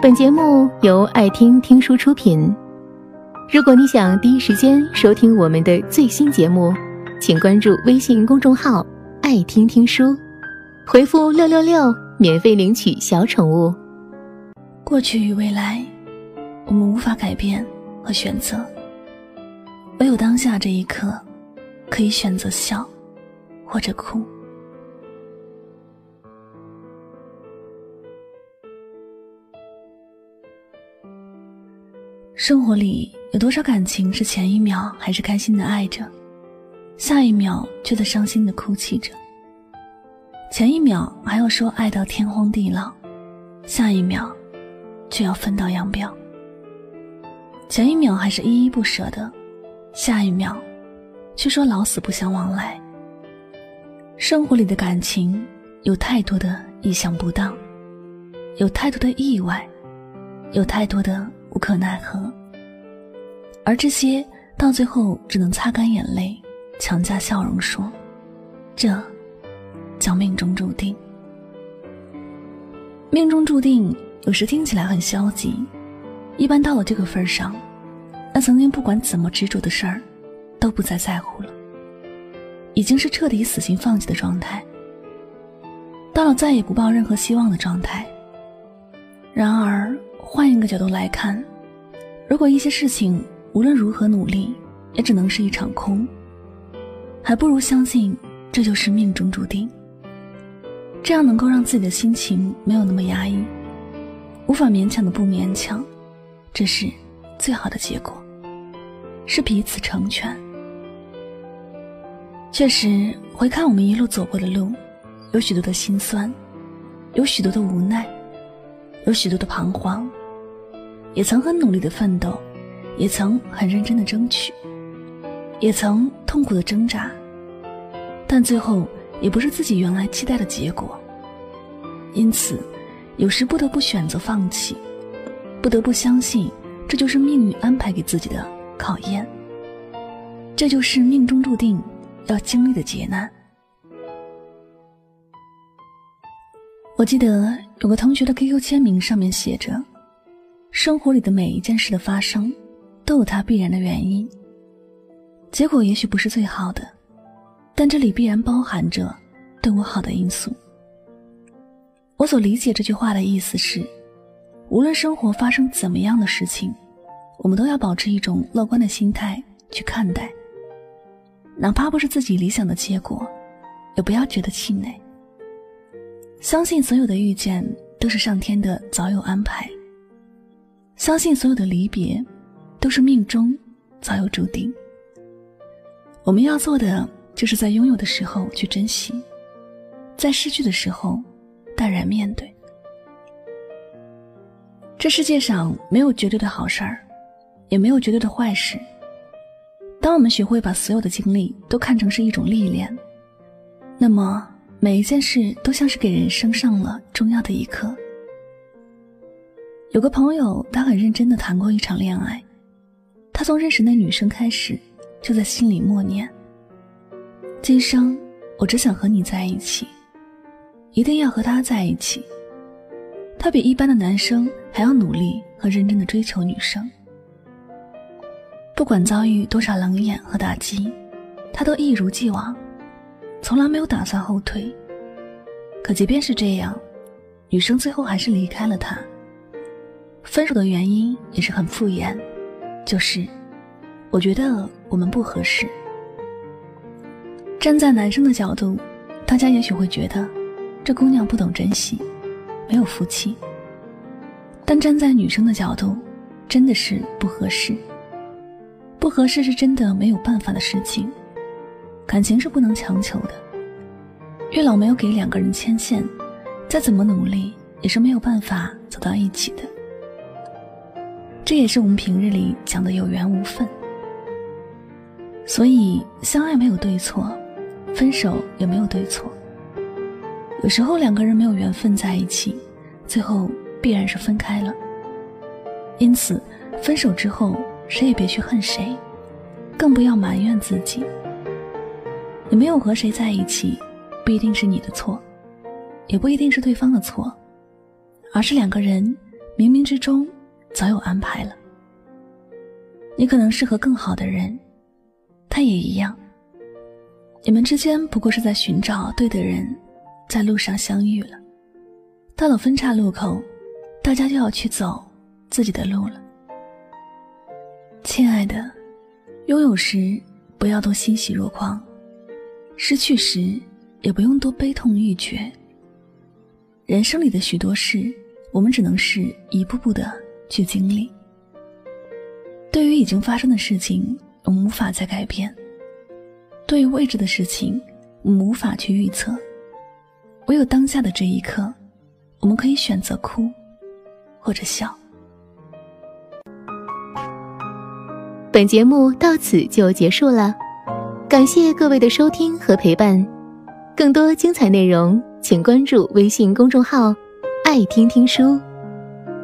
本节目由爱听听书出品。如果你想第一时间收听我们的最新节目，请关注微信公众号“爱听听书”，回复“六六六”免费领取小宠物。过去与未来，我们无法改变和选择，唯有当下这一刻，可以选择笑，或者哭。生活里有多少感情是前一秒还是开心的爱着，下一秒却在伤心的哭泣着？前一秒还要说爱到天荒地老，下一秒却要分道扬镳。前一秒还是依依不舍的，下一秒却说老死不相往来。生活里的感情有太多的意想不到，有太多的意外，有太多的无可奈何。而这些到最后只能擦干眼泪，强加笑容说：“这叫命中注定。”命中注定有时听起来很消极，一般到了这个份上，那曾经不管怎么执着的事儿，都不再在乎了，已经是彻底死心放弃的状态，到了再也不抱任何希望的状态。然而换一个角度来看，如果一些事情，无论如何努力，也只能是一场空。还不如相信这就是命中注定。这样能够让自己的心情没有那么压抑，无法勉强的不勉强，这是最好的结果，是彼此成全。确实，回看我们一路走过的路，有许多的心酸，有许多的无奈，有许多的彷徨，也曾很努力的奋斗。也曾很认真的争取，也曾痛苦的挣扎，但最后也不是自己原来期待的结果。因此，有时不得不选择放弃，不得不相信这就是命运安排给自己的考验，这就是命中注定要经历的劫难。我记得有个同学的 QQ 签名上面写着：“生活里的每一件事的发生。”都有它必然的原因，结果也许不是最好的，但这里必然包含着对我好的因素。我所理解这句话的意思是，无论生活发生怎么样的事情，我们都要保持一种乐观的心态去看待，哪怕不是自己理想的结果，也不要觉得气馁。相信所有的遇见都是上天的早有安排，相信所有的离别。都是命中早有注定。我们要做的，就是在拥有的时候去珍惜，在失去的时候淡然面对。这世界上没有绝对的好事儿，也没有绝对的坏事。当我们学会把所有的经历都看成是一种历练，那么每一件事都像是给人生上了重要的一课。有个朋友，他很认真的谈过一场恋爱。他从认识那女生开始，就在心里默念：“今生我只想和你在一起，一定要和他在一起。”他比一般的男生还要努力和认真的追求女生，不管遭遇多少冷眼和打击，他都一如既往，从来没有打算后退。可即便是这样，女生最后还是离开了他。分手的原因也是很敷衍。就是，我觉得我们不合适。站在男生的角度，大家也许会觉得这姑娘不懂珍惜，没有福气。但站在女生的角度，真的是不合适。不合适是真的没有办法的事情，感情是不能强求的。月老没有给两个人牵线，再怎么努力也是没有办法走到一起的。这也是我们平日里讲的有缘无分，所以相爱没有对错，分手也没有对错。有时候两个人没有缘分在一起，最后必然是分开了。因此，分手之后谁也别去恨谁，更不要埋怨自己。你没有和谁在一起，不一定是你的错，也不一定是对方的错，而是两个人冥冥之中早有安排了。你可能适合更好的人，他也一样。你们之间不过是在寻找对的人，在路上相遇了。到了分岔路口，大家就要去走自己的路了。亲爱的，拥有时不要多欣喜若狂，失去时也不用多悲痛欲绝。人生里的许多事，我们只能是一步步的去经历。对于已经发生的事情，我们无法再改变；对于未知的事情，我们无法去预测。唯有当下的这一刻。我们可以选择哭，或者笑。本节目到此就结束了，感谢各位的收听和陪伴。更多精彩内容，请关注微信公众号“爱听听书”，